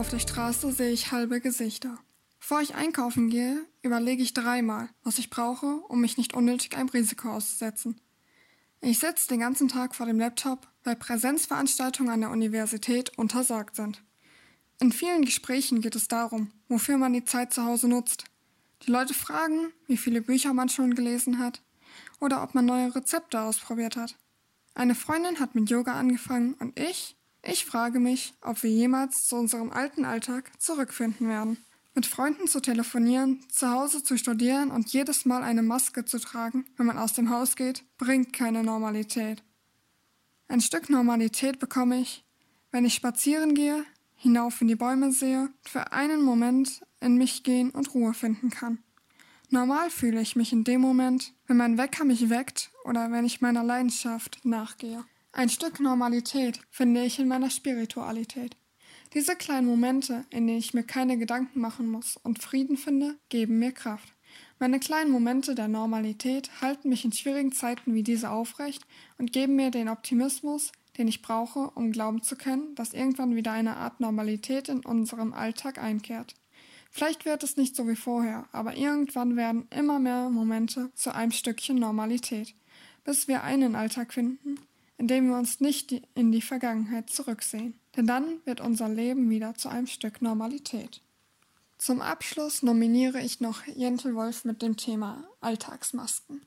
Auf der Straße sehe ich halbe Gesichter. Bevor ich einkaufen gehe, überlege ich dreimal, was ich brauche, um mich nicht unnötig einem Risiko auszusetzen. Ich sitze den ganzen Tag vor dem Laptop, weil Präsenzveranstaltungen an der Universität untersagt sind. In vielen Gesprächen geht es darum, wofür man die Zeit zu Hause nutzt. Die Leute fragen, wie viele Bücher man schon gelesen hat oder ob man neue Rezepte ausprobiert hat. Eine Freundin hat mit Yoga angefangen und ich, ich frage mich, ob wir jemals zu unserem alten Alltag zurückfinden werden. Mit Freunden zu telefonieren, zu Hause zu studieren und jedes Mal eine Maske zu tragen, wenn man aus dem Haus geht, bringt keine Normalität. Ein Stück Normalität bekomme ich, wenn ich spazieren gehe, hinauf in die Bäume sehe und für einen Moment in mich gehen und Ruhe finden kann. Normal fühle ich mich in dem Moment, wenn mein Wecker mich weckt oder wenn ich meiner Leidenschaft nachgehe. Ein Stück Normalität finde ich in meiner Spiritualität. Diese kleinen Momente, in denen ich mir keine Gedanken machen muss und Frieden finde, geben mir Kraft. Meine kleinen Momente der Normalität halten mich in schwierigen Zeiten wie diese aufrecht und geben mir den Optimismus, den ich brauche, um glauben zu können, dass irgendwann wieder eine Art Normalität in unserem Alltag einkehrt. Vielleicht wird es nicht so wie vorher, aber irgendwann werden immer mehr Momente zu einem Stückchen Normalität, bis wir einen Alltag finden, in dem wir uns nicht in die Vergangenheit zurücksehen. Denn dann wird unser Leben wieder zu einem Stück Normalität. Zum Abschluss nominiere ich noch Jentel Wolf mit dem Thema Alltagsmasken.